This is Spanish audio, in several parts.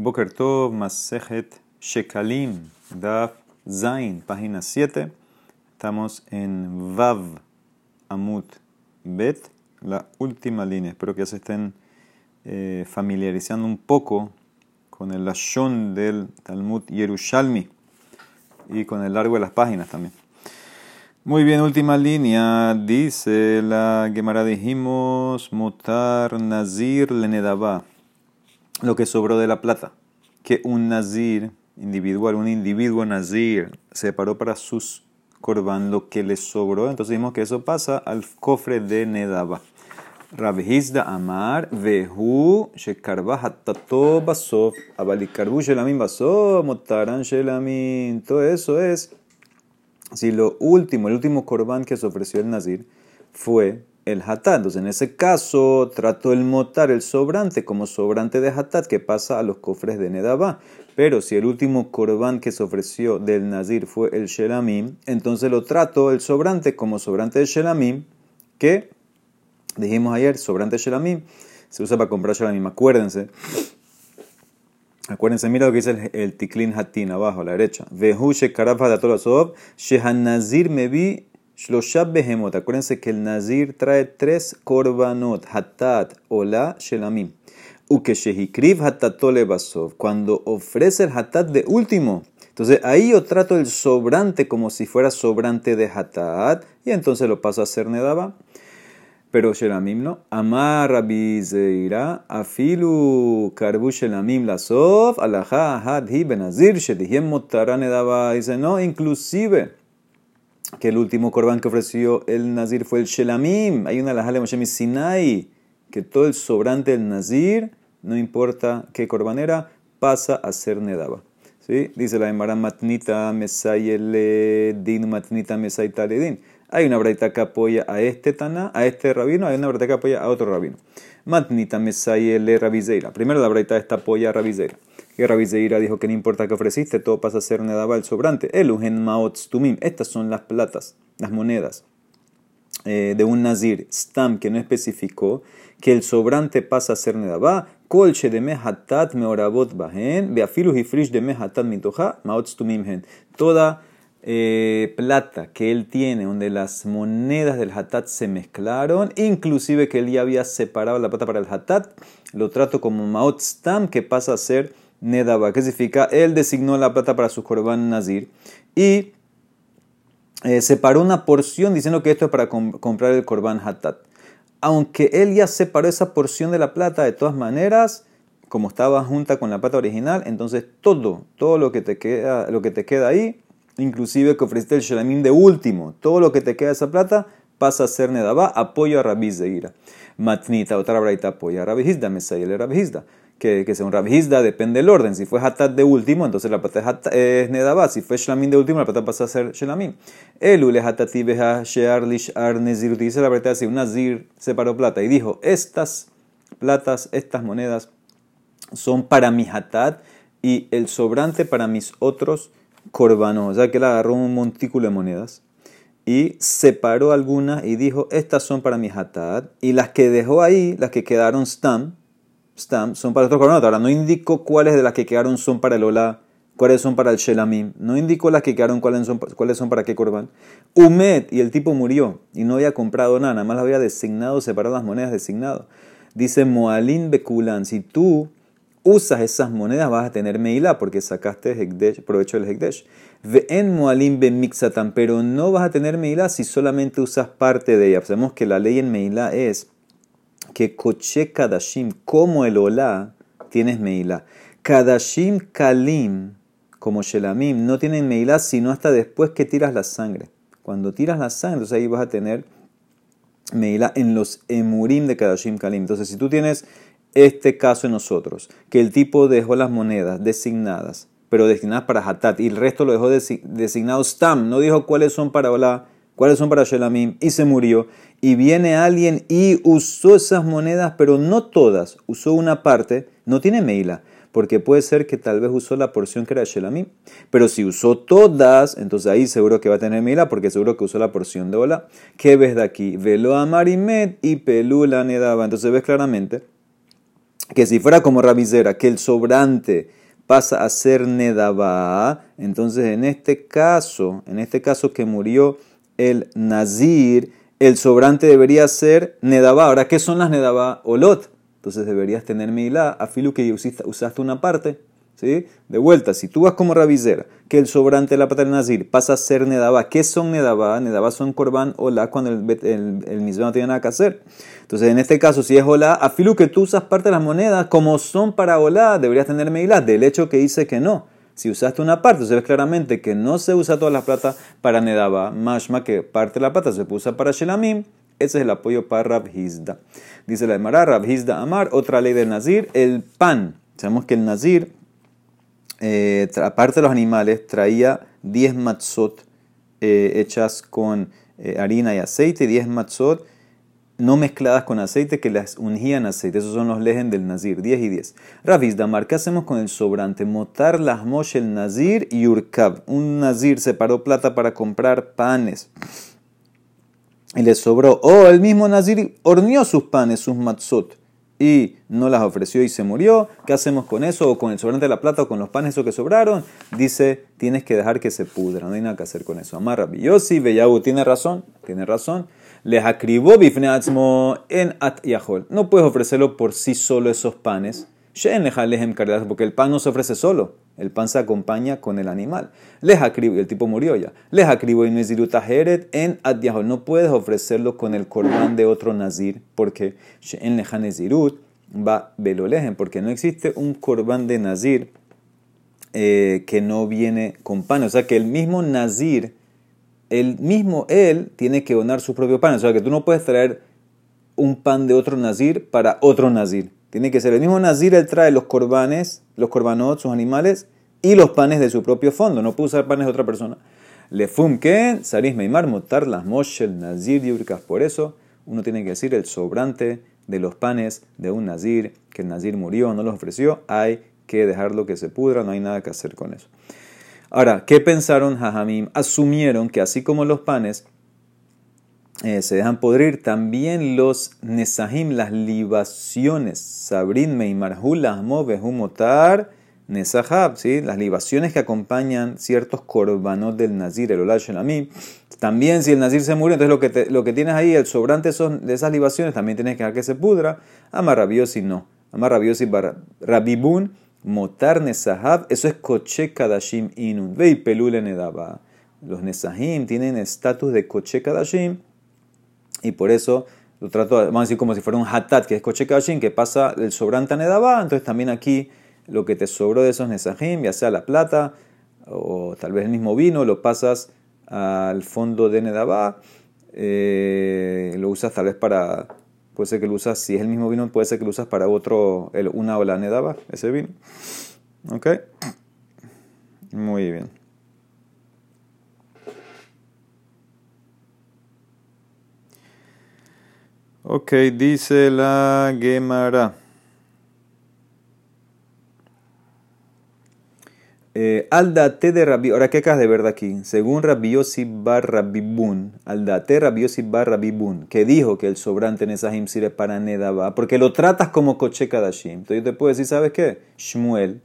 Boker Tov, Masejet Shekalim, Daf Zain, página 7. Estamos en Vav Amut Bet, la última línea. Espero que ya se estén eh, familiarizando un poco con el Lashon del Talmud Yerushalmi y con el largo de las páginas también. Muy bien, última línea. Dice la Gemara, dijimos, Mutar Nazir Lenedabá lo que sobró de la plata. Que un nazir individual, un individuo nazir, separó para sus corban lo que le sobró. Entonces dijimos que eso pasa al cofre de Nedaba. Rabhizda Amar, Vehu, Shekarba Hatato Basov, Abalikarbu Shelamin Basov, Motaran Shelamin. Todo eso es. Si lo último, el último corban que se ofreció el nazir fue el hatat. Entonces, en ese caso, trato el motar, el sobrante, como sobrante de hatat que pasa a los cofres de Nedabá. Pero si el último corbán que se ofreció del nazir fue el shelamim, entonces lo trato el sobrante como sobrante de shelamim, que dijimos ayer, sobrante de shelamim, se usa para comprar shelamim. Acuérdense. Acuérdense, mira lo que dice el, el tiklin hatin abajo a la derecha. Vehu shekaraf hadatol shehan nazir vi Shlosha behemot. Acuérdense que el nazir trae tres korbanot, hatat, ola, shelamim. Ukeshehikriv hatatole basov. Cuando ofrece el hatat de último. Entonces ahí yo trato el sobrante como si fuera sobrante de hatat. Y entonces lo paso a hacer nedaba. Pero shelamim no. Amar rabizeira. Afilu karbu shelamim lasov. Alaha had hi benazir. Shedihiem motara nedaba. Dice no, inclusive que el último corbán que ofreció el Nazir fue el Shelamim. Hay una de Moshe Sinai, que todo el sobrante del Nazir, no importa qué corbán era, pasa a ser Nedaba. ¿Sí? Dice la Emara Matnita Mesayele Din Matnita Mesaytaledin. Hay una braita que apoya a este Tana, a este rabino, hay una braita que apoya a otro rabino. Matnita Mesayele Rabizeira. Primero la braita esta apoya a Rabizeira que Rabizeira dijo que no importa que ofreciste, todo pasa a ser Nedaba el sobrante. Elugen Maotz Tumim. Estas son las platas, las monedas eh, de un Nazir, Stam, que no especificó, que el sobrante pasa a ser Nedaba. Colche de Mehatat Meorabot Bahen, Beafilu Hifrish de Mehatat Mitoja, Maotz Tumim Hen. Toda eh, plata que él tiene, donde las monedas del hatat se mezclaron, inclusive que él ya había separado la plata para el hatat, lo trato como maot stam, que pasa a ser Nedaba, que significa, él designó la plata para su corbán nazir y eh, separó una porción diciendo que esto es para comprar el corbán hatat. Aunque él ya separó esa porción de la plata, de todas maneras, como estaba junta con la plata original, entonces todo, todo lo que te queda, lo que te queda ahí, inclusive que ofreciste el shelamim de último, todo lo que te queda de esa plata pasa a ser nedaba, apoyo a Rabbi Zeira. Matnita, otra braita apoya a Rabbi Hizda, Mesayel Rabbi Hizda que, que según Rabhizda depende del orden. Si fue Hatat de último, entonces la plata es Nedabá. Si fue Shlamim de último, la plata pasa a ser Shlamim. El Ule Hatati Beha Shear Lishar Nezir. Dice la verdad así: un Nazir separó plata y dijo: Estas platas, estas monedas son para mi Hatat y el sobrante para mis otros corbanos. O sea que él agarró un montículo de monedas y separó algunas y dijo: Estas son para mi Hatat. Y las que dejó ahí, las que quedaron Stam son para otros corbanos. Ahora, no indico cuáles de las que quedaron son para el Ola, cuáles son para el Shelamim. No indico las que quedaron cuáles son, cuáles son para qué corban. Umed, y el tipo murió y no había comprado nada, nada más había designado, separado las monedas designado. Dice Moalin Bekulan, si tú usas esas monedas vas a tener Meilá porque sacaste hekdesh, provecho del Hekdesh. En Moalim Mixatan, pero no vas a tener Meilá si solamente usas parte de ella. Sabemos que la ley en Meilá es que Koche Kadashim, como el Olá, tienes Meilá. Kadashim Kalim, como Shelamim, no tienen Meilá sino hasta después que tiras la sangre. Cuando tiras la sangre, entonces ahí vas a tener Meilá en los Emurim de Kadashim Kalim. Entonces, si tú tienes este caso en nosotros, que el tipo dejó las monedas designadas, pero destinadas para Hatat, y el resto lo dejó designado Stam, no dijo cuáles son para Olá, cuáles son para Shelamim, y se murió y viene alguien y usó esas monedas, pero no todas, usó una parte, no tiene Meila, porque puede ser que tal vez usó la porción que era Shelamim. Pero si usó todas, entonces ahí seguro que va a tener Meila, porque seguro que usó la porción de Ola. ¿Qué ves de aquí? Velo a Marimet y Pelula Nedaba. Entonces ves claramente que si fuera como rabizera, que el sobrante pasa a ser nedabá, entonces en este caso, en este caso que murió el nazir, el sobrante debería ser nedabá. Ahora, ¿qué son las nedabá? Olot. Entonces deberías tener milá, afilu que usaste una parte. ¿Sí? De vuelta, si tú vas como rabizera, que el sobrante de la pata del nazir pasa a ser nedabá. ¿Qué son nedabá? Nedabá son korban olá cuando el, el, el no tiene nada que hacer. Entonces, en este caso, si es olá, afilu que tú usas parte de las monedas como son para olá, deberías tener milá. Del hecho que dice que no. Si usaste una parte, se ve claramente que no se usa toda la plata para Nedaba, mashma que parte de la plata se usa para Shelamim. Ese es el apoyo para Rabhizda. Dice la Emara, Rabhizda Amar, otra ley del Nazir, el pan. Sabemos que el Nazir, eh, aparte de los animales, traía 10 matzot eh, hechas con eh, harina y aceite, 10 matzot no mezcladas con aceite que las ungían aceite. Esos son los lejen del Nazir, 10 y 10. Ravis Damar, ¿qué hacemos con el sobrante? Motar las el Nazir y Urkab. Un Nazir separó plata para comprar panes. Y le sobró. O el mismo Nazir horneó sus panes, sus matzot. Y no las ofreció y se murió. ¿Qué hacemos con eso? O con el sobrante de la plata o con los panes esos que sobraron. Dice, tienes que dejar que se pudra. No hay nada que hacer con eso. Amar Rabbi Beyahu, tiene razón. Tiene razón les acribó bifneatzmo en at yahol. No puedes ofrecerlo por sí solo esos panes. Porque el pan no se ofrece solo, el pan se acompaña con el animal. Les acribo, y el tipo murió ya. Les acribo y heret en at yahol. No puedes ofrecerlo con el corbán de otro nazir, porque en nezirut va velolejen, porque no existe un corbán de nazir eh, que no viene con pan. O sea que el mismo nazir el mismo él tiene que donar su propio pan. O sea que tú no puedes traer un pan de otro nazir para otro nazir. Tiene que ser el mismo nazir, él trae los corbanes, los corbanot, sus animales, y los panes de su propio fondo. No puede usar panes de otra persona. Le fum que saris meimar motar las moshel nazir yurkas. Por eso uno tiene que decir el sobrante de los panes de un nazir, que el nazir murió, no los ofreció, hay que dejarlo que se pudra, no hay nada que hacer con eso. Ahora, ¿qué pensaron Jajamim? Asumieron que así como los panes eh, se dejan podrir, también los nesahim, las libaciones, sabrin meimarhul lahmo behumotar nesahab, ¿sí? las libaciones que acompañan ciertos korbanot del nazir, el olal shelamim. También si el nazir se murió, entonces lo que, lo que tienes ahí, el sobrante de esas libaciones, también tienes que dejar que se pudra. Amarrabiosi no. Amarrabiosi rabibun Motar Nesahab, eso es Koche Kadashim Inun. Ve Pelule Nedaba. Los Nesahim tienen estatus de Koche Kadashim y por eso lo trato, vamos a decir como si fuera un Hatat, que es Koche Kadashim, que pasa el sobrante a Nedaba. Entonces también aquí lo que te sobró de esos Nesahim, ya sea la plata o tal vez el mismo vino, lo pasas al fondo de Nedaba. Eh, lo usas tal vez para Puede ser que lo usas, si es el mismo vino, puede ser que lo usas para otro, el, una ola nedaba, ese vino. ¿Ok? Muy bien. Ok, dice la Gemara. Aldate de Rabbi, ahora qué acabas de ver de aquí, según Rabbi Yossi bar Rabibun, aldate Rabbi Yossi bar Rabibun, que dijo que el sobrante en esa sirve para Nedaba, porque lo tratas como coche kadashim. Entonces yo te puedo decir, ¿sabes qué? Shmuel,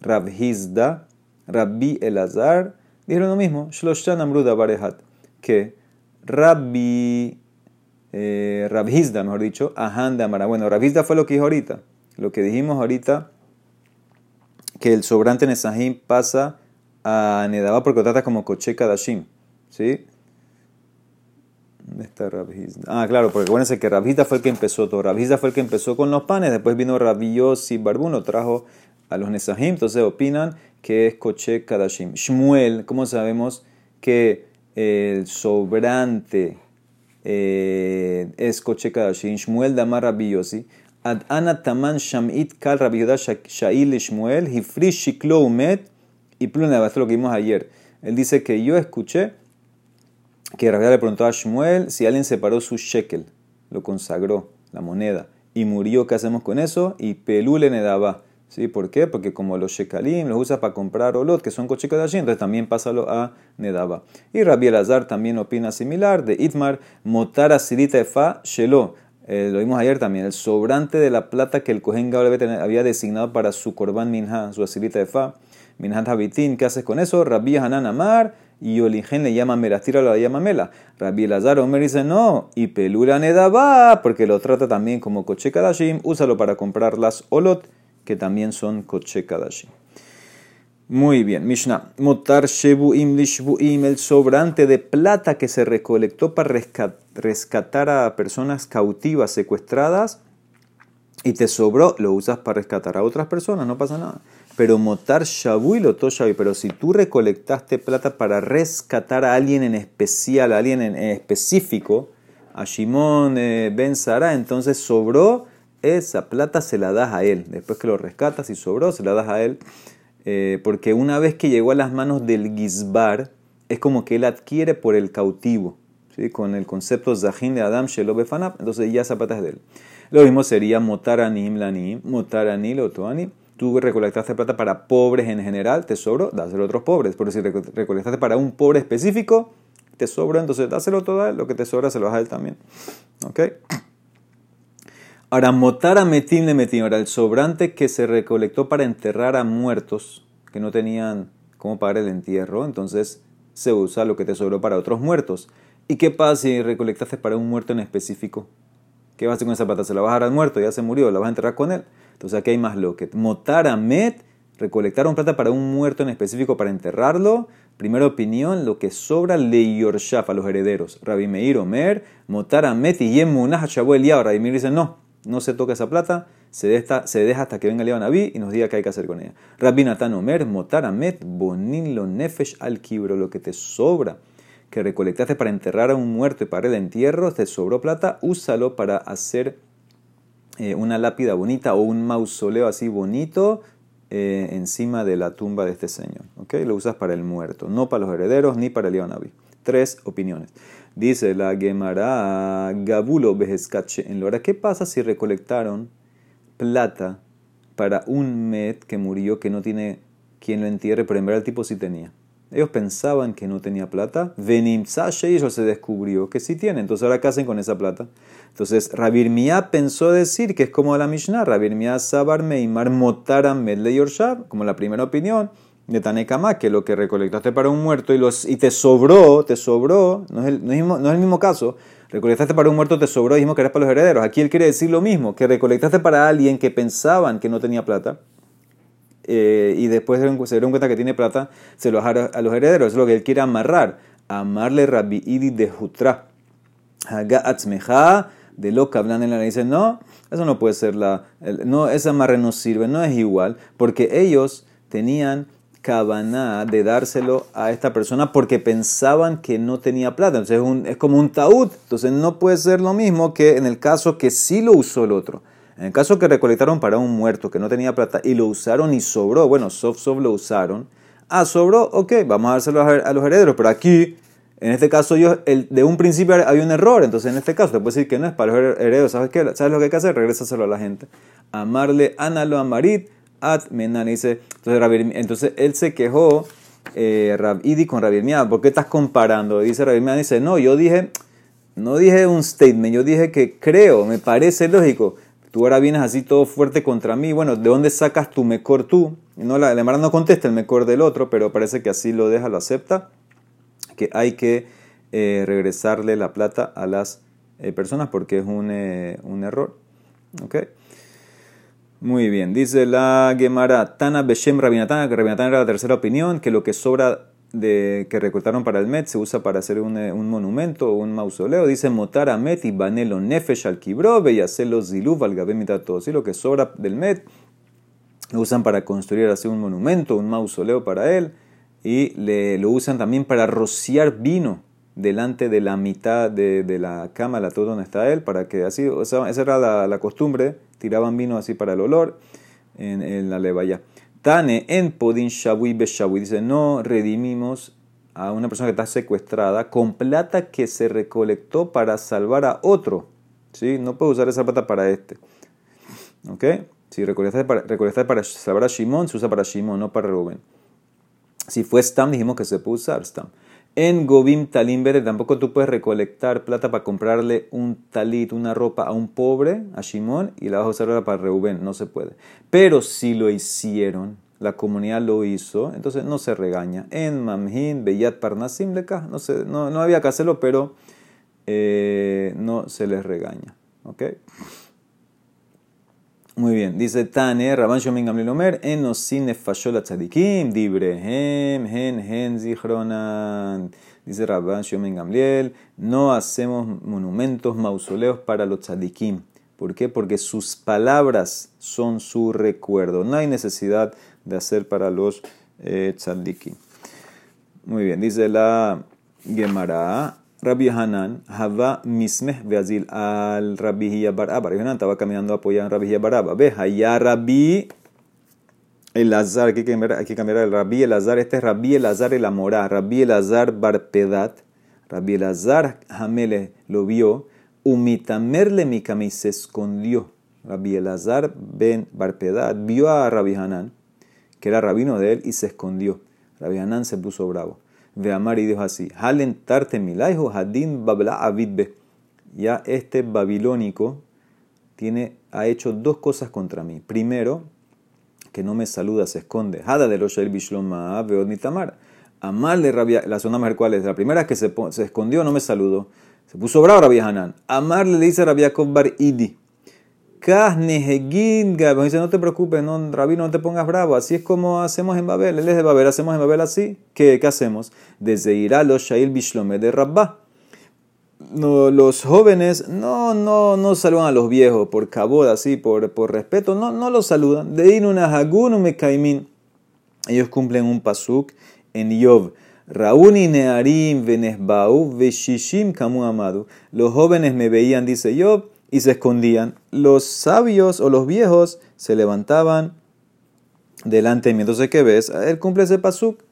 Rabhizda, Rabbi Elazar, dijeron lo mismo, Shloshan Amruda Barehat, que Rabbi, eh, Rabhizda, mejor dicho, Ahan de Amara. Bueno, Rabhizda fue lo que dijo ahorita, lo que dijimos ahorita que el sobrante Nesahim pasa a Nedaba porque lo trata como Koche Kadashim. ¿Sí? ¿Dónde está Rabhizda? Ah, claro, porque acuérdense que Rabhizda fue el que empezó todo. Rabhizda fue el que empezó con los panes, después vino Rabbi y Barbuno, trajo a los Nesahim, entonces opinan que es Koche Kadashim. Shmuel, ¿cómo sabemos que el sobrante eh, es Koche Kadashim? Shmuel Damar Rabbi Ad ana taman shamit kal Rabbi Shail Shmuel, hifri shiklo umet, y pluna, esto lo que vimos ayer. Él dice que yo escuché que Rabbi le preguntó a Shmuel si alguien separó su shekel, lo consagró, la moneda, y murió, ¿qué hacemos con eso? Y pelule nedaba. ¿Sí? ¿Por qué? Porque como los shekalim los usa para comprar olot, que son cochicos de allí, entonces también pásalo a Nedaba. Y Rabbi Elazar también opina similar, de Itmar, motar asirita efa shelo eh, lo vimos ayer también, el sobrante de la plata que el Gadol había designado para su Korban Minha, su asilita de Fa, Minhat Habitin, ¿qué haces con eso? Rabbi Hanan Amar y Oligen le llama Mela, tíralo, la llama Mela. Rabbi Elazar Omer dice no, y Pelula Nedaba, porque lo trata también como Koche Kadashim, úsalo para comprar las Olot, que también son Koche Kadashim. Muy bien, Mishnah. Motar Shebuim Lishbuim, el sobrante de plata que se recolectó para rescatar a personas cautivas, secuestradas, y te sobró, lo usas para rescatar a otras personas, no pasa nada. Pero motar shabu y pero si tú recolectaste plata para rescatar a alguien en especial, a alguien en específico, a Shimon eh, Ben Sara, entonces sobró, esa plata se la das a él. Después que lo rescatas y sobró, se la das a él eh, porque una vez que llegó a las manos del Gizbar, es como que él adquiere por el cautivo, ¿sí? con el concepto Zahin de Adam Shelo Befanab, entonces ya zapatas de él. Lo mismo sería Motaranim Lanim, Motaranil Otoanim. Tú recolectaste plata para pobres en general, te sobró, dáselo a otros pobres. Pero si recolectaste para un pobre específico, te sobra, entonces dáselo todo lo que te sobra se lo vas a él también. ¿Ok? Ahora, motara metim le metim. Ahora, el sobrante que se recolectó para enterrar a muertos que no tenían cómo pagar el entierro, entonces se usa lo que te sobró para otros muertos. ¿Y qué pasa si recolectaste para un muerto en específico? ¿Qué vas a hacer con esa plata? ¿Se la vas a dar al muerto? Ya se murió, la vas a enterrar con él. Entonces aquí hay más lo que. Motara met, recolectaron plata para un muerto en específico para enterrarlo. Primera opinión, lo que sobra le yorshaf a los herederos. Rabbi Meir Omer, Motara met y yemunah el Rabbi Meir dice no no se toca esa plata, se deja, se deja hasta que venga el y nos diga qué hay que hacer con ella. Rabbi Natan Omer, Motaramet, Bonin lo Nefesh al lo que te sobra, que recolectaste para enterrar a un muerto y para el entierro, te sobró plata, úsalo para hacer eh, una lápida bonita o un mausoleo así bonito eh, encima de la tumba de este señor. ¿okay? Lo usas para el muerto, no para los herederos ni para el. Tres opiniones. Dice la Gemara Gabulo en Lora. ¿Qué pasa si recolectaron plata para un Met que murió que no tiene quien lo entierre, pero en verdad el tipo sí tenía? Ellos pensaban que no tenía plata. Venim y eso se descubrió que sí tiene. Entonces, ¿ahora hacen con esa plata? Entonces, Rabir pensó decir que es como la Mishnah. Rabir Mia Sabar Meimar Motaram Medle Yorshab, como la primera opinión de Tanekama, que lo que recolectaste para un muerto y, los, y te sobró, te sobró, no es, el, no, es mismo, caso, recolectaste para un muerto, te sobró, dijimos que eras para los herederos. Aquí él quiere decir lo mismo, que recolectaste para alguien que pensaban que no tenía plata, eh, y después se dieron cuenta que tiene plata, se lo dejaron a los herederos. es lo que él quiere amarrar. Amarle Rabbi Idi de Jutra. Haga atzmeja de lo que hablan en la. Dice, no, eso no puede ser la. no, ese amarre no sirve, no es igual, porque ellos tenían cabana de dárselo a esta persona porque pensaban que no tenía plata. Entonces es, un, es, como un taúd. Entonces no puede ser lo mismo que en el caso que sí lo usó el otro. En el caso que recolectaron para un muerto que no tenía plata y lo usaron y sobró, bueno, soft soft lo usaron. Ah, sobró, ok, vamos a dárselo a los herederos. Pero aquí, en este caso, yo, de un principio hay un error. Entonces en este caso te puedo decir que no es para los herederos. ¿Sabes qué? ¿Sabes lo que hay que hacer? Regrésaselo a la gente. Amarle, analo, amarit At Menan dice, entonces, entonces él se quejó, eh, Idi con Rabbi ¿por qué estás comparando? Dice Rabbi dice, no, yo dije, no dije un statement, yo dije que creo, me parece lógico. Tú ahora vienes así todo fuerte contra mí. Bueno, ¿de dónde sacas tu mejor tú? No, la, la no contesta el mejor del otro, pero parece que así lo deja, lo acepta. Que hay que eh, regresarle la plata a las eh, personas porque es un, un error. ¿Okay? Muy bien, dice la Gemara Tana Beshem Rabinatán, que Rabinatán era la tercera opinión, que lo que sobra de que recortaron para el Met se usa para hacer un, eh, monumento o un mausoleo. Dice Motar a Met y Banelo Nefesh al Kibrobe y hacerlo Ziluv al todo. ¿Sí? Lo que sobra del Met lo usan para construir así un monumento, un mausoleo para él y le, lo usan también para rociar vino delante de la mitad de, de la cama, la todo donde está él, para que así, o sea, esa era la costumbre tiraban vino así para el olor en, la levaya. Tane en Podin Shabui Beshabui dice, no redimimos a una persona que está secuestrada con plata que se recolectó para salvar a otro. ¿Sí? No puede usar esa plata para este. ¿Ok? Si recolectaste para, para salvar a Shimon, se usa para Shimon, no para Rubén. Si fue Stam, dijimos que se puede usar Stam. En Gobim Talim tampoco tú puedes recolectar plata para comprarle un talit, una ropa a un pobre, a Shimon, y la vas a usar ahora para Reuben. No se puede. Pero si lo hicieron, la comunidad lo hizo, entonces no se regaña. En Mamhin, Beyat Parnasim, no, se, no, no había que hacerlo, pero eh, no se les regaña. ¿Ok? Muy bien, dice Tane, Rabban Shomin Gamliel Omer, en Osine Fashola Tzadikim, Dibrehem, Hen, Hen, Zichronan. Dice Rabban Shomin Gamliel, no hacemos monumentos, mausoleos para los tzadikim. ¿Por qué? Porque sus palabras son su recuerdo. No hay necesidad de hacer para los eh, tzadikim. Muy bien, dice la Gemara, Rabbi Hanan, Hava Mismeh Beazil al Rabbi Hiyabaraba. Rabbi Hanan estaba caminando apoyando a Rabbi Hiyabaraba. Ve, allá Rabbi Elazar, cambiar, hay que cambiar el Rabbi Elazar. Este es Rabbi Elazar el Amorá. Rabbi Elazar Barpedat. Rabbi Elazar Hamele lo vio. Umitamerle Mikami se escondió. Rabbi Elazar ben Barpedat vio a Rabbi Hanan, que era rabino de él, y se escondió. Rabbi Hanan se puso bravo de Amar y dijo así, hadin babla avidbe. Ya este babilónico tiene, ha hecho dos cosas contra mí. Primero, que no me saluda, se esconde. Hada de los bishloma veod nitamar. Amarle rabia, la zona más cuál es. La primera que se, se escondió, no me saludó. Se puso bravo Rabia Hanan. Amarle le dice Rabia Bar Idi. Dice, no te preocupes, no, rabino, no te pongas bravo. Así es como hacemos en Babel. Él es de Babel, hacemos en Babel así. ¿Qué, qué hacemos? Desde irá los Shail Bishlome de Rabba. No, los jóvenes no, no, no saludan a los viejos por cabod, así, por, por respeto. No, no los saludan. De una. Ellos cumplen un pasuk en Yov. Rauni nearim venesbau veshishim kamu amadu. Los jóvenes me veían, dice Yov y se escondían. Los sabios o los viejos se levantaban delante de mí. Entonces, ¿qué ves? Él cumple ese pasuk.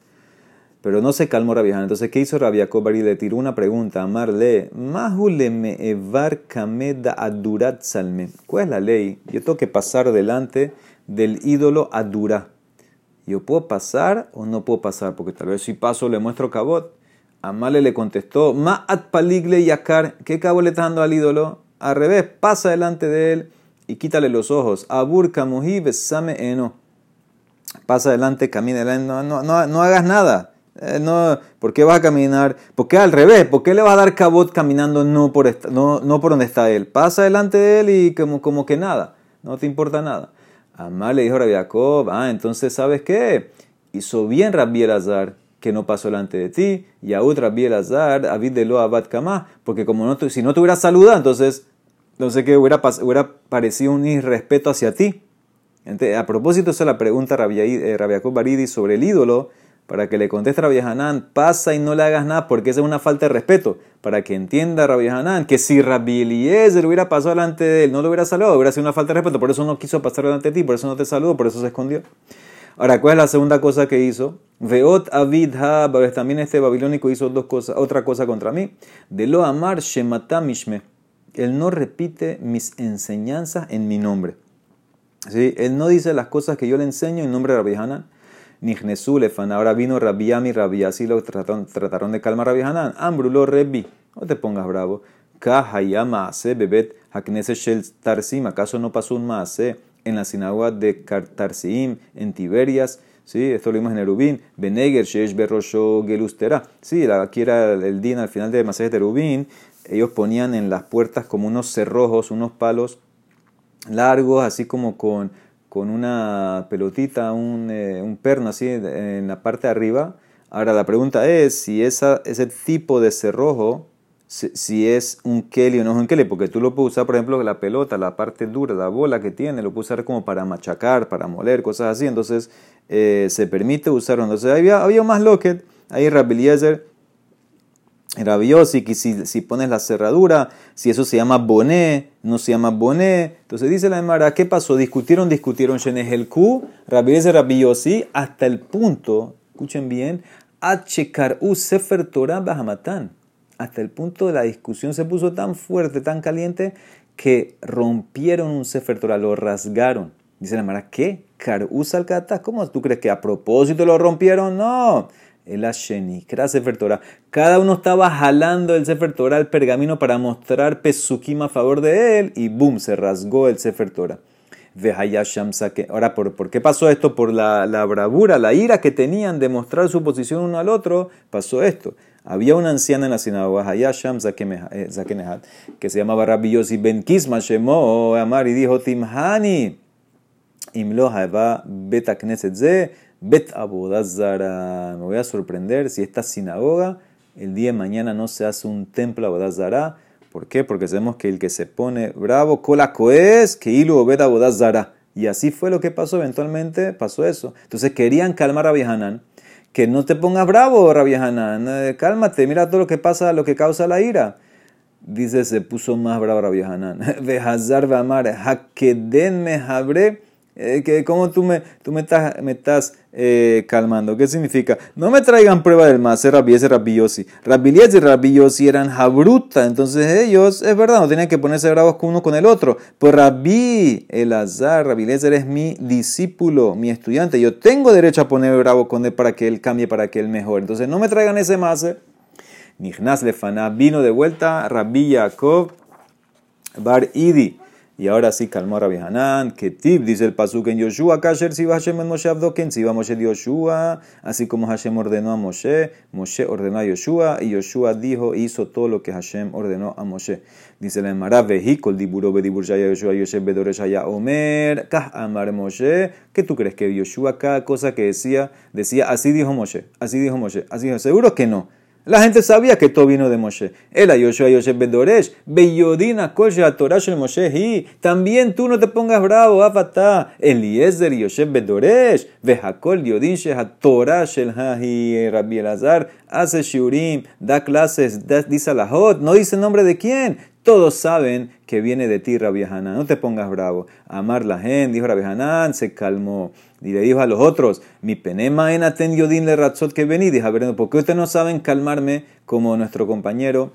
Pero no se calmó Rabia Entonces, ¿qué hizo Rabia Y le tiró una pregunta a Marle. me evar kameda adurat. ¿Cuál es la ley? Yo tengo que pasar delante del ídolo adura. ¿Yo puedo pasar o no puedo pasar? Porque tal vez si paso le muestro cabot. Amale le contestó, Ma at paligle yakar. ¿Qué cabo le está dando al ídolo? Al revés, pasa delante de él y quítale los ojos. Abur kamuhi besame eno. Pasa adelante, camina No, no, no, hagas nada. Eh, no, ¿Por qué vas a caminar? ¿Por qué al revés? ¿Por qué le vas a dar cabot caminando no por, no, no por donde está él? Pasa delante de él y como, como que nada. No te importa nada. Amar le dijo a Rabbi Jacob, ah, entonces ¿sabes qué? Hizo bien Rabbi Elazar que no pasó delante de ti, y a otra Bielazar, Avid de lo Abad Kamá, porque como no, si no te hubiera saludado, entonces, sé qué, hubiera, hubiera parecido un irrespeto hacia ti. a propósito, esa es la pregunta eh, Rabiacob Baridi sobre el ídolo, para que le conteste a Rabbi Hanan, pasa y no le hagas nada, porque esa es una falta de respeto. Para que entienda Rabbi Hanan que si Rabbi Eliezer hubiera pasado delante de él, no lo hubiera saludado, hubiera sido una falta de respeto, por eso no quiso pasar delante de ti, por eso no te saludó, por eso se escondió. Ahora, ¿cuál es la segunda cosa que hizo? Veot avid también este babilónico hizo dos cosas, otra cosa contra mí. De lo amar shemata mishme. Él no repite mis enseñanzas en mi nombre. ¿Sí? Él no dice las cosas que yo le enseño en nombre de Rabbi Hanan. Ni Lefan. Ahora vino Rabiami Rabbi así lo trataron, trataron de calmar a Rabbi Hanan. Ambrulo Rebi. No te pongas bravo. Kahayama se bebet shel tarsim. ¿Acaso no pasó un maase? en la sinagoga de Kartarsim, en Tiberias. ¿sí? Esto lo vimos en Erubín. Beneger, Shesh, Berrosho, Gelustera. Sí, aquí era el día al final de Masaje de Erubín. Ellos ponían en las puertas como unos cerrojos, unos palos largos, así como con, con una pelotita, un, eh, un perno así en la parte de arriba. Ahora la pregunta es si esa, ese tipo de cerrojo si, es un Kelly o no es un Kelly, porque tú lo puedes usar, por ejemplo, la pelota, la parte dura, la bola que tiene, lo puedes usar como para machacar, para moler, cosas así, entonces eh, se permite usarlo. Entonces había, había más locket, ahí Rabeliezer, Rabiosi, que si, pones la cerradura, si eso se llama boné, no se llama boné. Entonces dice la Emara, ¿qué pasó? Discutieron, discutieron el Q, Rabiosi, hasta el punto, escuchen bien, Achekar u Sefer Torah Bahamatán hasta el punto de la discusión se puso tan fuerte, tan caliente, que rompieron un Sefer Torah, lo rasgaron. Dice la Mara, ¿qué? ¿Carús al ¿Cómo tú crees que a propósito lo rompieron? No. El Asheni, Sefer Torah. Cada uno estaba jalando el Sefer Torah, el pergamino, para mostrar Pesukim a favor de él, y boom, se rasgó el Sefer Torah. Ahora, ¿por, ¿por qué pasó esto? Por la, la, bravura, la ira que tenían de mostrar su posición uno al otro, pasó esto. Había una anciana en la sinagoga, Zakenehat, que se llamaba Rabbi Yossi Ben Kisma Shemo Amar y dijo Timhani Imlo Haeva Bet Ze Bet Abodazara. Me voy a sorprender si esta sinagoga el día de mañana no se hace un templo Abodazara ¿Por qué? Porque sabemos que el que se pone bravo, cola coes, que ilu obeda zara. Y así fue lo que pasó, eventualmente pasó eso. Entonces querían calmar a Hanan, que no te pongas bravo, Rabbi Hanan, eh, cálmate, mira todo lo que pasa, lo que causa la ira. Dice, se puso más bravo Rabbi Hanan. Vehazar Vamar, Hakeden Mehabre eh, que ¿Cómo tú me, tú me estás, me estás eh, calmando? ¿Qué significa? No me traigan prueba del más, Rabbi ese Rabbi Rabbi y Rabbi eran jabruta, entonces ellos, es verdad, no tenían que ponerse bravos con uno con el otro. Pues Rabbi Elazar, Rabbi es mi discípulo, mi estudiante. Yo tengo derecho a ponerme bravo con él para que él cambie, para que él mejore. Entonces no me traigan ese más. Nihnas Lefana vino de vuelta Rabbi Jacob Bar Idi. Y ahora sí calmó Rabbi Hanan, que tip, dice el pasuk en Yoshua, Kasher si Hashem en Moshe Abdoken, si va Moshe Yoshua, así como Hashem ordenó a Moshe, Moshe ordenó a Yoshua, y Yoshua dijo, hizo todo lo que Hashem ordenó a Moshe. Dice la Emara, vehícol diburo bedibur shaya Yoshua, Yoshe bedore ya Omer, kah amar Moshe, ¿qué tú crees que Yoshua cada cosa que decía, decía, así dijo Moshe, así dijo Moshe, así dijo, seguro que no. La gente sabía que todo vino de Moshe. El Yoshua Yosef Bedoresh, Beyodina Kolja Torah Moshe y también tú no te pongas bravo, Afatá. Eliezer Yosef Bedoresh, Vejakol Yodin Sheha Torah Shel Rabbi Elazar, hace Shurim, da clases, dice Alahot, no dice nombre de quién. Todos saben que viene de ti, Rabbi Hanan. No te pongas bravo. Amar la gente, dijo Rabbi Hanan, se calmó. Y le dijo a los otros, mi penema en aten yodin le ratzot que vení. Ver, ¿por qué ustedes no saben calmarme como nuestro compañero,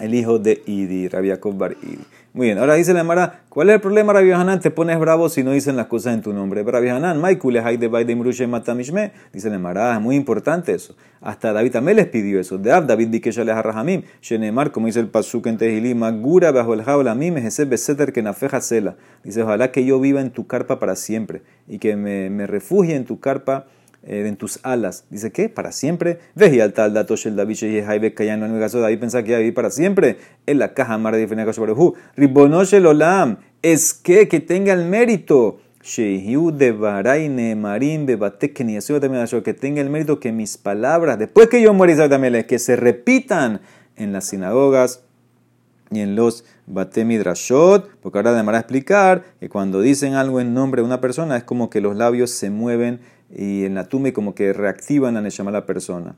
el hijo de Idi, Rabbi Yaakov Idi? Muy bien, ahora dice la Mara, ¿cuál es el problema, Rabbi Hanan? Te pones bravo si no dicen las cosas en tu nombre. Rabbi Hanan, Matamishme, dice la Mara, es muy importante eso. Hasta David también les pidió eso. De Ab, David di que ya les arrahamim. Shenemar, como dice el Pasuk en Tehilim, Magura bajo el jaulamim, ese beseter que nafeja cela. Dice, ojalá que yo viva en tu carpa para siempre y que me, me refugie en tu carpa eh, en tus alas. Dice, ¿qué? Para siempre. Ve y al tal dato shel David y Jaibe Kayan no caso David pensaba que iba a vivir para siempre. En la caja mar de Feneka Shobarehu. Ribonoshel Olam. Es que, que tenga el mérito. Shehiu de Baraine Marim que tenga el mérito que mis palabras, después que yo muera también, que se repitan en las sinagogas y en los Batemidrashot, porque ahora a explicar que cuando dicen algo en nombre de una persona es como que los labios se mueven y en la tumba como que reactivan a llamar a la persona.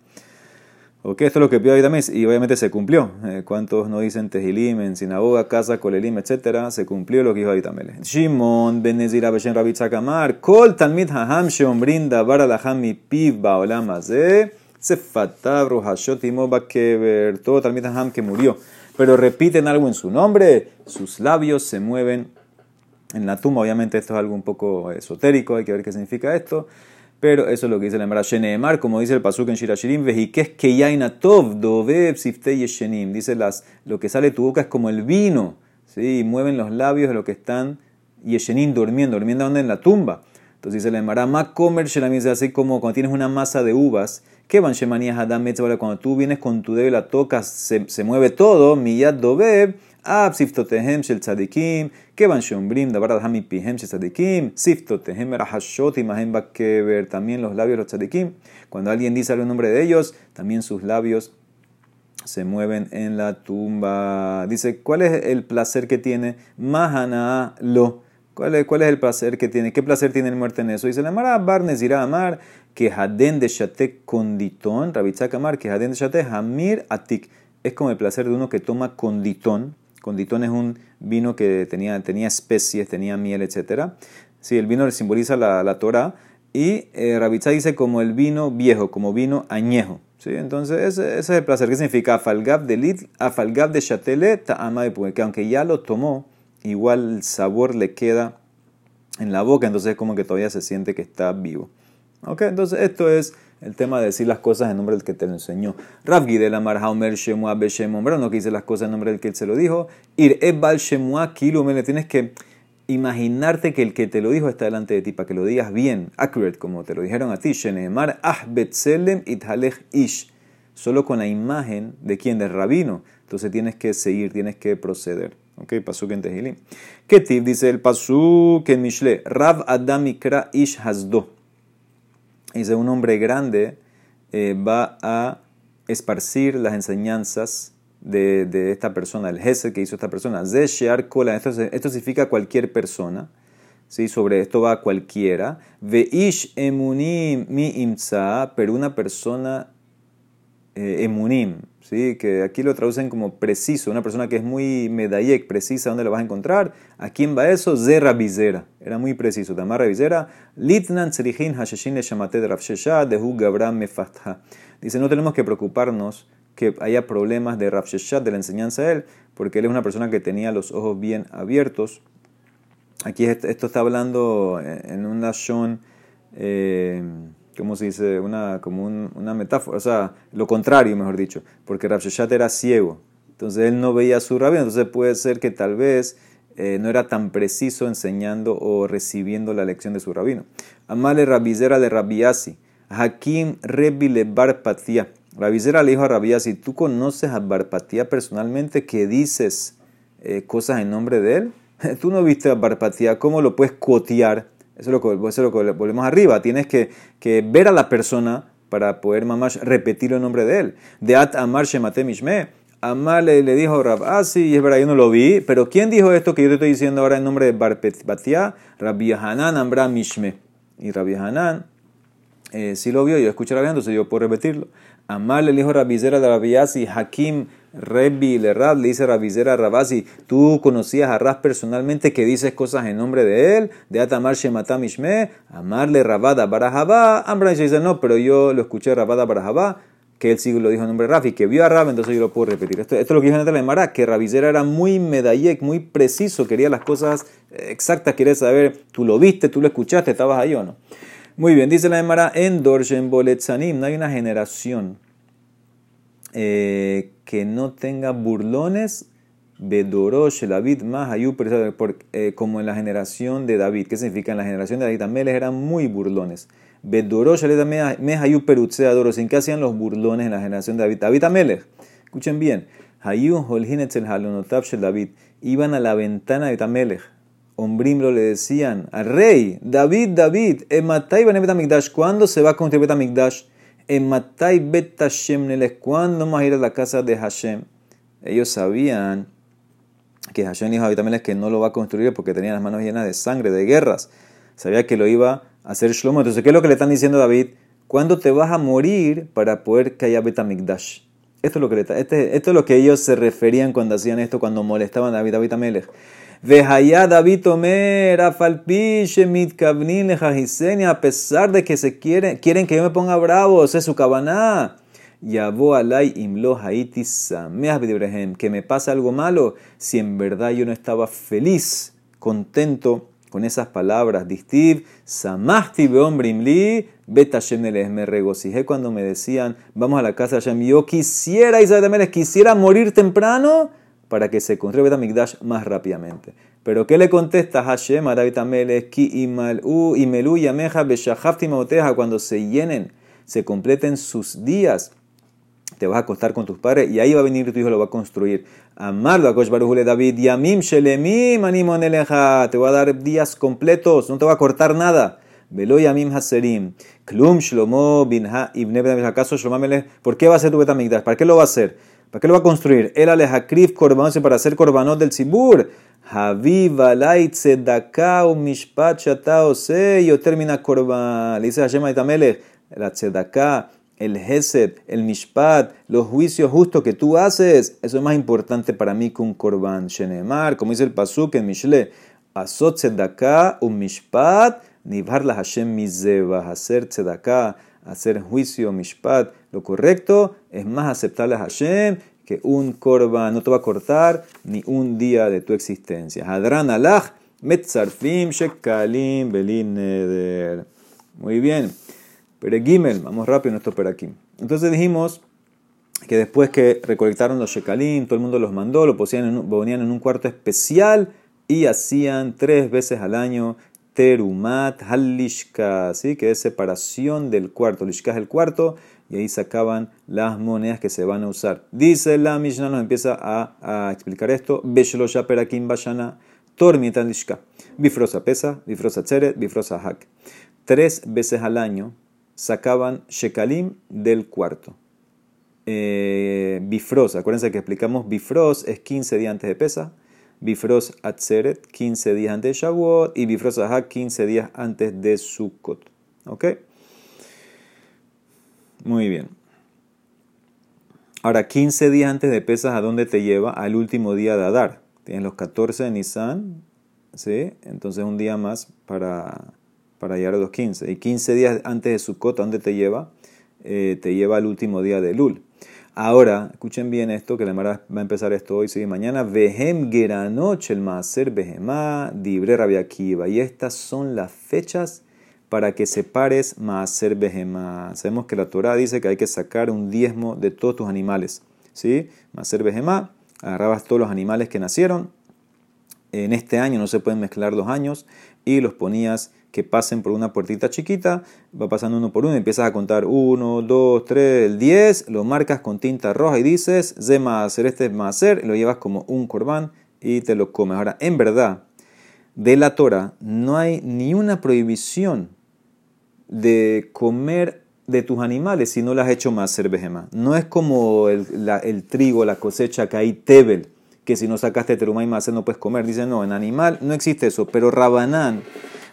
Ok, esto es lo que pidió David y obviamente se cumplió. Eh, ¿Cuántos no dicen Tehilim en sinagoga, casa, colelim, etcétera? Se cumplió lo que dijo David. Shimon, Ben Nezir, Abeshen, Rabbi Tzakamar, Kol Talmid Haham, Sheomrin, Dabar, Alaham, Mi Piv, Baolam, Azeh, Sefatab, Rohashot, Imoba, Keber, todo Talmid Haham que murió. Pero repiten algo en su nombre, sus labios se mueven en la tumba. Obviamente esto es algo un poco esotérico, hay que ver qué significa esto. Pero eso es lo que dice la Emara Sheneemar, como dice el Pasuk en Shirashirim, Vejikes Keyaina Tov, Dovev, Siftei Yeshenim. Dice las, lo que sale de tu boca es como el vino, ¿sí? mueven los labios de lo que están Yeshenim durmiendo, durmiendo donde en la tumba. Entonces dice la Emara, Ma comer Shelamim, así como cuando tienes una masa de uvas, que van Shemanias Adam cuando tú vienes con tu dedo y la tocas, se, se mueve todo, Miyad Dovev, Siftotehem shel tzadikim, kevan shombrim dabar adham pihem shel tzadikim, siftotehem rahashot imahem bakever, también los labios de los tzadikim. Cuando alguien dice algún nombre de ellos, también sus labios se mueven en la tumba. Dice, ¿cuál es el placer que tiene? Mahana lo. ¿Cuál es, ¿Cuál es el placer que tiene? ¿Qué placer tiene el muerte en eso? Dice la Mara Barnes irá amar que Haden de Shate conditón, Rabitzak Amar, que Haden de Shate Hamir Atik. Es como el placer de uno que toma conditón, Conditón es un vino que tenía, tenía especies, tenía miel, etc. Sí, el vino simboliza la, la Torah. Y eh, dice como el vino viejo, como vino añejo. ¿sí? Entonces, ese, es el placer. ¿Qué significa? Afalgab de lit, afalgab de chatele, ta'ama de Que aunque ya lo tomó, igual el sabor le queda en la boca. Entonces, es como que todavía se siente que está vivo. ¿Ok? Entonces, esto es el tema de decir las cosas en nombre del que te lo enseñó. Rav Gidel Amar Haomer Shemua no que dice las cosas en nombre del que él se lo dijo. Ir Ebal Shemua le tienes que imaginarte que el que te lo dijo está delante de ti, para que lo digas bien, accurate, como te lo dijeron a ti. Shenemar Ah Betzelem Ithalech Ish. Solo con la imagen de quién, del rabino. Entonces tienes que seguir, tienes que proceder. Ok, pasuk en Tehilim. ¿Qué tip? Dice el pasuk en Mishle. Rav Adam Ikra Ish Hasdo. Dice, un hombre grande eh, va a esparcir las enseñanzas de, de esta persona, el jefe que hizo esta persona. Zeshear Kola, esto, esto significa cualquier persona. ¿sí? Sobre esto va cualquiera. Veish emunim mi imza, pero una persona eh, emunim, ¿sí? que aquí lo traducen como preciso, una persona que es muy medayek, precisa, ¿dónde lo vas a encontrar? ¿A quién va eso? Zerra Bizera, era muy preciso. Tamar Bizera, Litnan Tzerihin Hasheshin Shamate de Rafshesha, de Hu Gabram Mefatha. Dice, no tenemos que preocuparnos que haya problemas de Rafsheshat, de la enseñanza de él, porque él es una persona que tenía los ojos bien abiertos. Aquí esto está hablando en un Lashon. Eh, ¿cómo se dice? Una, como una metáfora, o sea, lo contrario, mejor dicho, porque Rabshashat era ciego, entonces él no veía a su rabino, entonces puede ser que tal vez eh, no era tan preciso enseñando o recibiendo la lección de su rabino. Amale Rabizera de Rabiasi, Hakim Rebi le Barpatia. Rabizera le dijo a Rabiasi, ¿tú conoces a Barpatia personalmente que dices eh, cosas en nombre de él? Tú no viste a Barpatia, ¿cómo lo puedes cotear? Eso es lo que, volvemos arriba. Tienes que, ver a la persona para poder mamás repetir el nombre de él. De At Amar Shemate Mishme. Amar le, dijo Rab, ah sí, es verdad, yo no lo vi, pero ¿quién dijo esto que yo te estoy diciendo ahora en nombre de Batia? Rabbi Hanan Ambra Mishme. Y Rabbi Hanan eh, sí lo vio, yo escuché la entonces yo puedo repetirlo. Amar le dijo Rabizera de Rabiasi, Hakim Rebi le Rab, le dice Rabizera Rabasi, tú conocías a Rab personalmente que dices cosas en nombre de él, de Atamar Shematam Ishme, amarle Rabada Barajabá, Ambran dice, no, pero yo lo escuché Rabada Barajabá, que él sí lo dijo en nombre de Rab y que vio a Rab, entonces yo lo puedo repetir. Esto, es lo que dijo la Mara, que Rabizera era muy medayek, muy preciso, quería las cosas exactas, quería saber, tú lo viste, tú lo escuchaste, estabas ahí o no. Muy bien, dice la Emara, en Dorshen Boletzanim, no hay una generación eh, que no tenga burlones, Bedorosh, David, más eh, como en la generación de David. ¿Qué significa? En la generación de David también eran muy burlones. Bedorosh, Mehayu Perutzeadoro, ¿sin qué hacían los burlones en la generación de David? David Amelech, escuchen bien, Hayun Holhinetzel Halonotab David, iban a la ventana de Tamelech Ombrimlo le decían al rey, David, David, Ematai Betamigdash, ¿cuándo se va a construir Betamigdash? Ematai Betashem Neles, ¿cuándo a ir a la casa de Hashem? Ellos sabían que Hashem dijo a David que no lo va a construir porque tenía las manos llenas de sangre, de guerras. Sabía que lo iba a hacer Shlomo. Entonces, ¿qué es lo que le están diciendo a David? ¿Cuándo te vas a morir para poder que haya Betamigdash? Esto es, lo que este, esto es lo que ellos se referían cuando hacían esto, cuando molestaban a David, David. Vejaya David Omer, Afalpiche, Mitkavnin, a pesar de que se quieren, quieren que yo me ponga bravo, es su cabaná. Yabo alay imlo haiti que me pasa algo malo si en verdad yo no estaba feliz, contento con esas palabras. Distiv, samasti beombre imli, me regocijé cuando me decían, vamos a la casa de Hashem. Yo quisiera, Isabel quisiera morir temprano para que se construya Betamigdash más rápidamente. Pero ¿qué le contesta Hashem a David Amelech? Ki imalu imelu yameja beshachafti cuando se llenen, se completen sus días. Te vas a acostar con tus padres y ahí va a venir tu hijo lo va a construir. Amarlo a Baruj David, yamim shelemim animoneleja. Te va a dar días completos, no te va a cortar nada. Velo yamim haserim. Klum shlomo binha ibne ¿Acaso Shlomo ¿Por qué va a ser tu Betamigdash? ¿Para qué lo va a hacer? ¿Para qué lo va a construir? El alejakrif korbanot para hacer korbanot del Sibur. Haviv alay tzedakah mishpat shatao yo termina korban. Le dice Hashem Aitamelech, la tzedakah, el hesed, el mishpat, los juicios justos que tú haces, eso es más importante para mí que un korban. Shenemar, como dice el pasuk en Mishle, asot tzedakah un mishpat, nivar la Hashem mizeva, hacer tzedakah, hacer juicio, mishpat, lo correcto es más aceptable a Hashem que un korban, no te va a cortar ni un día de tu existencia. Hadran metzarfim shekalim belin Muy bien. Peregimel, vamos rápido en esto Perakim. Entonces dijimos que después que recolectaron los shekalim, todo el mundo los mandó, lo ponían en, un, en un cuarto especial y hacían tres veces al año terumat halishka, ¿sí? que es separación del cuarto. Lishka es el cuarto y ahí sacaban las monedas que se van a usar. Dice la Mishnah, nos empieza a, explicar esto. Beshlosha perakim bashana tormitan. Bifrosa pesa, bifrosa tzeret, bifrosa hak. Tres veces al año sacaban shekalim del cuarto. Eh, bifros, acuérdense que explicamos bifros es 15 días antes de pesa, bifros atzeret 15 días antes de Shavuot y bifros ahak 15 días antes de Sukkot. ¿Ok? Muy bien. Ahora, 15 días antes de pesas, ¿a dónde te lleva? Al último día de Adar. Tienes los 14 de Nisan, ¿sí? Entonces un día más para, para llegar a los 15. Y 15 días antes de Sukkot, ¿a dónde te lleva? Eh, te lleva al último día de Lul. Ahora, escuchen bien esto, que la Mara va a empezar esto hoy, sigue mañana. Vehem Geranoch el Maaser Behemá, Dibre Rabiakiva. Y estas son las fechas para que separes Maaser Behemá. Sabemos que la Torah dice que hay que sacar un diezmo de todos tus animales. ¿Sí? Maaser Behemá, agarrabas todos los animales que nacieron. En este año no se pueden mezclar los años y los ponías que pasen por una puertita chiquita, va pasando uno por uno, empiezas a contar uno, dos, tres, el diez, lo marcas con tinta roja y dices, ze hacer este hacer, lo llevas como un corbán y te lo comes. Ahora, en verdad, de la Torah no hay ni una prohibición de comer de tus animales si no lo has hecho más bejema. No es como el, trigo, la cosecha que hay tebel, que si no sacaste terumá y maser no puedes comer. Dice, no, en animal no existe eso, pero Rabanán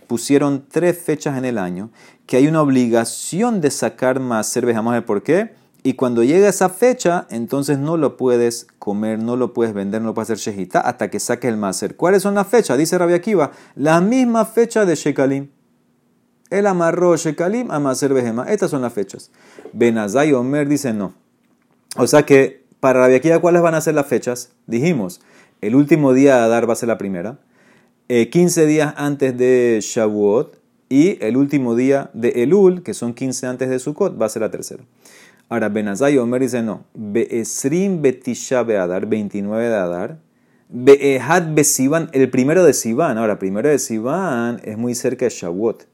pusieron tres fechas en el año que hay una obligación de sacar más cerveza. Vamos a ver por qué. Y cuando llega esa fecha, entonces no lo puedes comer, no lo puedes vender, no lo puedes hacer shejita hasta que saques el maser. ¿Cuáles son las fechas? Dice Rabia Akiva, la misma fecha de Shekalim. Él amarró Shekalim a Maser Behema. Estas son las fechas. Benazai Omer dice no. O sea que para Rabia Akiva, ¿cuáles van a ser las fechas? Dijimos, el último día de Adar va a ser la primera. 15 eh, días antes de Shavuot y el último día de Elul, que son 15 antes de Sukkot, va a ser la tercera. Ahora, Benazai Omer dice no. Be'esrim betisha be'adar, 29 de Adar. Be'ehad be'sivan, el primero de Sivan. Ahora, primero de Sivan es muy cerca de Shavuot.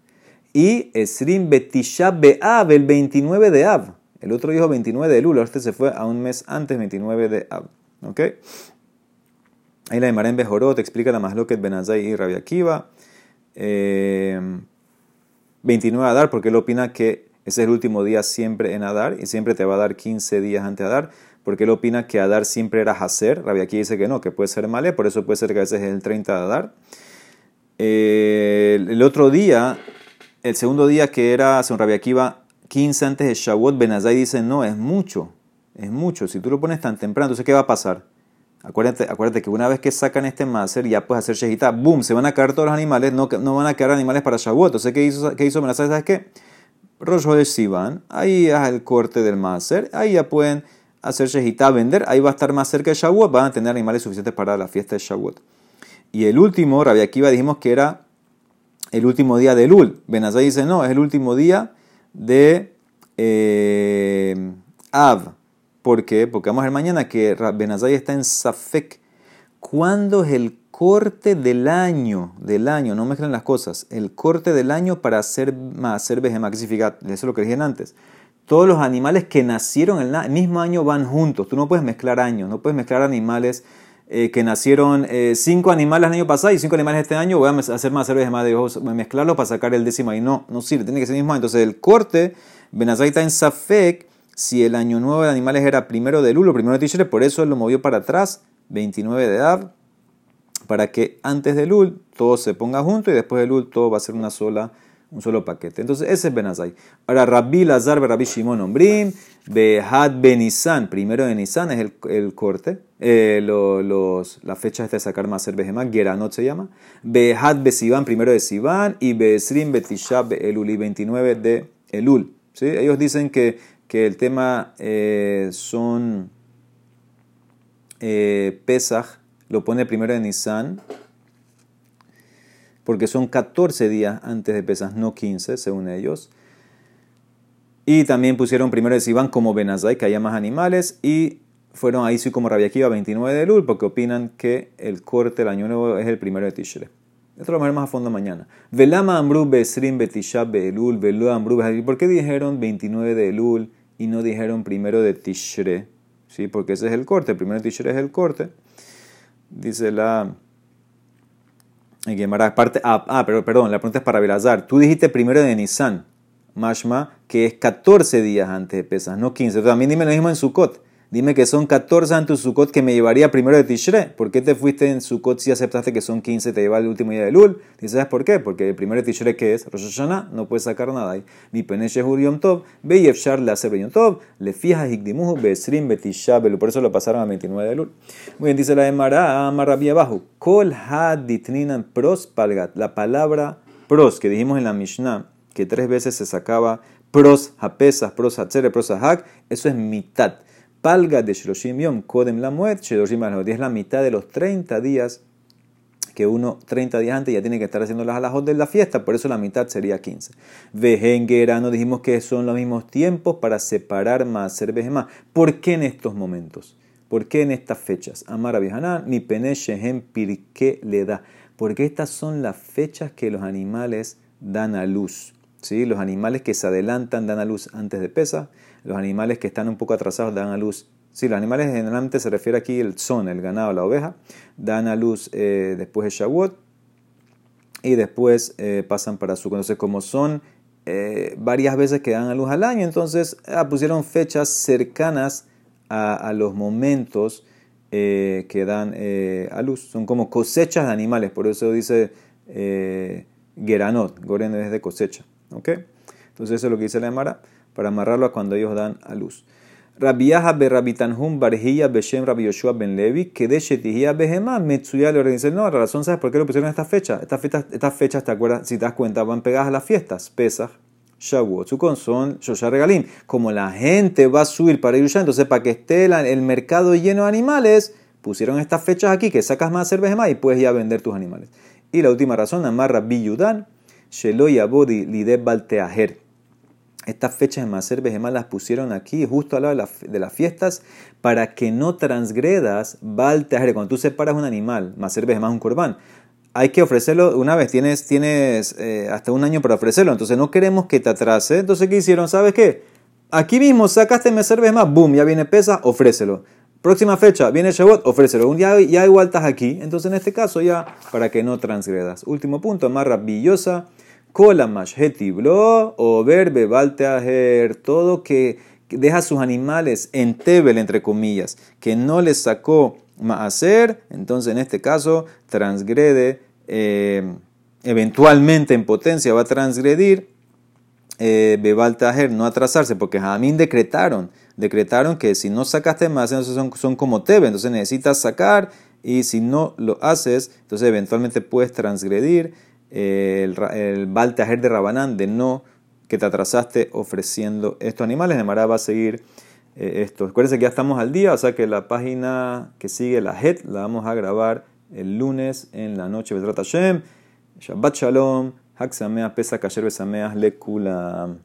Y Esrim betisha be'av, el 29 de Av. El otro dijo 29 de Elul, este se fue a un mes antes, 29 de Av. ¿Ok? Ahí la de en Bejorot explica la Masloket Benazai y Rabia Akiva. 29 eh, Adar, porque él opina que ese es el último día siempre en Adar y siempre te va a dar 15 días antes de Adar, porque él opina que Adar siempre era Hacer. Rabia Akiva dice que no, que puede ser Malé, por eso puede ser que a veces es el 30 de Adar. Eh, el otro día, el segundo día que era, según Rabia Akiva, 15 antes de Shavuot, Benazai dice no, es mucho, es mucho. Si tú lo pones tan temprano, entonces ¿qué va a pasar? Acuérdate, acuérdate que una vez que sacan este máser, ya puedes hacer shejita, boom, se van a caer todos los animales, no, no van a quedar animales para Shavuot. Entonces, ¿qué hizo, qué hizo ¿Sabes qué? Rojo de Sivan, ahí es el corte del máser, ahí ya pueden hacer shejita, vender, ahí va a estar más cerca de Shavuot, van a tener animales suficientes para la fiesta de Shavuot. Y el último, Rabia Akiva, dijimos que era el último día de Lul. Benazai dice, no, es el último día de eh, Av. ¿Por qué? Porque vamos a ver mañana que Benazai está en Safek. ¿Cuándo es el corte del año? Del año, no mezclen las cosas. El corte del año para hacer hacer. ¿Qué significa? Eso es lo que dije antes. Todos los animales que nacieron el mismo año van juntos. Tú no puedes mezclar años, no puedes mezclar animales eh, que nacieron eh, cinco animales el año pasado y cinco animales este año. Voy a hacer más cerveza de mezclarlo para sacar el décimo ahí. No, no sirve, tiene que ser el mismo. Entonces el corte, Benazai está en Safek si el año nuevo de animales era primero de Lul o primero de Tishrei, por eso él lo movió para atrás, 29 de Av, para que antes de Lul todo se ponga junto y después de Lul todo va a ser una sola, un solo paquete. Entonces ese es Benazai. Ahora Rabbi Lazar, Rabbi Shimon Ombrim, Behad Benizan, primero de Nisan es el, corte, eh, los, la fecha de sacar más Behemá, Geranot se llama, Behad Besivan, primero de Sivan, y Besrim Betishab Elul, y 29 de Elul. ¿Sí? Ellos dicen que que el tema eh, son eh, Pesach, lo pone primero en Nisan, porque son 14 días antes de Pesach, no 15, según ellos. Y también pusieron primero de Sivan como Benazai, que haya más animales. Y fueron ahí sí como Rabiakiva 29 de Lul, porque opinan que el corte del año nuevo es el primero de Tishre. Esto lo veremos más a fondo mañana. Velama Ambru Besrim Betishab Belul, Velu Ambru ¿Por qué dijeron 29 de Elul y no dijeron primero de Tishre? ¿Sí? Porque ese es el corte. El primero de Tishre es el corte. Dice la. Aparte, ah, ah, pero perdón, la pregunta es para Belazar. Tú dijiste primero de Nisan, Mashma, que es 14 días antes de Pesas, no 15. también dime lo mismo en Sukkot. Dime que son 14 antes Sukkot que me llevaría primero de Tishre. ¿Por qué te fuiste en Sukkot si aceptaste que son 15 te lleva el último día de Lul? Dices, ¿sabes por qué? Porque el primero de Tishre que es Rosh Hashanah, no puedes sacar nada ahí. Mi peneche Yom Tov, ve Yefshar le hace Yom Tov, le fijas Higdimuhu, Besrim Betishabel. Por eso lo pasaron a 29 de Lul. Muy bien, dice la Emara, Amarrabí abajo. Kol Haditninan Pros Palgat. La palabra pros que dijimos en la Mishnah, que tres veces se sacaba pros, hapesas, pros, hatzere, pros, hak, eso es mitad. Palga de Shloshim Yom, Kodem la muerte, es la mitad de los 30 días que uno 30 días antes ya tiene que estar haciendo las alajot de la fiesta, por eso la mitad sería 15. nos dijimos que son los mismos tiempos para separar más más. ¿Por qué en estos momentos? ¿Por qué en estas fechas? Amar a mi pene pirke le da. Porque estas son las fechas que los animales dan a luz. ¿Sí? Los animales que se adelantan dan a luz antes de pesa los animales que están un poco atrasados dan a luz. Sí, los animales generalmente se refiere aquí el son, el ganado, la oveja, dan a luz eh, después de Shavuot y después eh, pasan para su. Entonces, como son eh, varias veces que dan a luz al año, entonces ah, pusieron fechas cercanas a, los momentos que dan a luz. Son como cosechas de animales, por eso dice Geranot, Goren es de cosecha. ¿Ok? Entonces, eso es lo que dice la Emara para amarrarlo a cuando ellos dan a luz. Rabiaja be Rabitanhum barjilla beshem Rabbi Yoshua ben Levi, que de behema metsuya le dice, no, la razón, ¿sabes por qué lo pusieron en esta fecha? Estas fechas, estas fechas, ¿te acuerdas? Si te das cuenta, van pegadas a las fiestas, Pesach, Shavuot, Sukkot, son Shosha Regalim. Como la gente va a subir para Yerushalayim, entonces para que esté el mercado lleno de animales, pusieron estas fechas aquí, que sacas más cerveza y puedes ya vender tus animales. Y la última razón, amarra Biyudan, Shelo Yabodi Lideb Balteaher estas fechas de Maser Behemá las pusieron aquí, justo al lado de, las fiestas, para que no transgredas Balteajere. Cuando tú separas un animal, Maser Behemá es un corbán, hay que ofrecerlo una vez, tienes, tienes eh, hasta un año para ofrecerlo, entonces no queremos que te atrase. Entonces, ¿qué hicieron? ¿Sabes qué? Aquí mismo sacaste Maser Behemá, boom, ya viene pesa, ofrécelo. Próxima fecha, viene Shabbat, ofrécelo. Un día ya igual estás aquí, entonces en este caso ya, para que no transgredas. Último punto, amarra billosa blo o verbe balteajer, todo que deja sus animales en tebel, entre comillas, que no les sacó hacer, entonces en este caso transgrede, eh, eventualmente en potencia va a transgredir eh, no atrasarse, porque Jamín decretaron, decretaron que si no sacaste más, entonces son, son como tebe, entonces necesitas sacar y si no lo haces, entonces eventualmente puedes transgredir el, el de Rabanán de no que te atrasaste ofreciendo estos animales. Demara va a seguir eh, esto. Acuérdense que ya estamos al día, o sea que la página que sigue, la HET, la vamos a grabar el lunes en la noche. Shabbat Shalom, Hak Sameach, Pesa Kasher Besameach, Lekulam.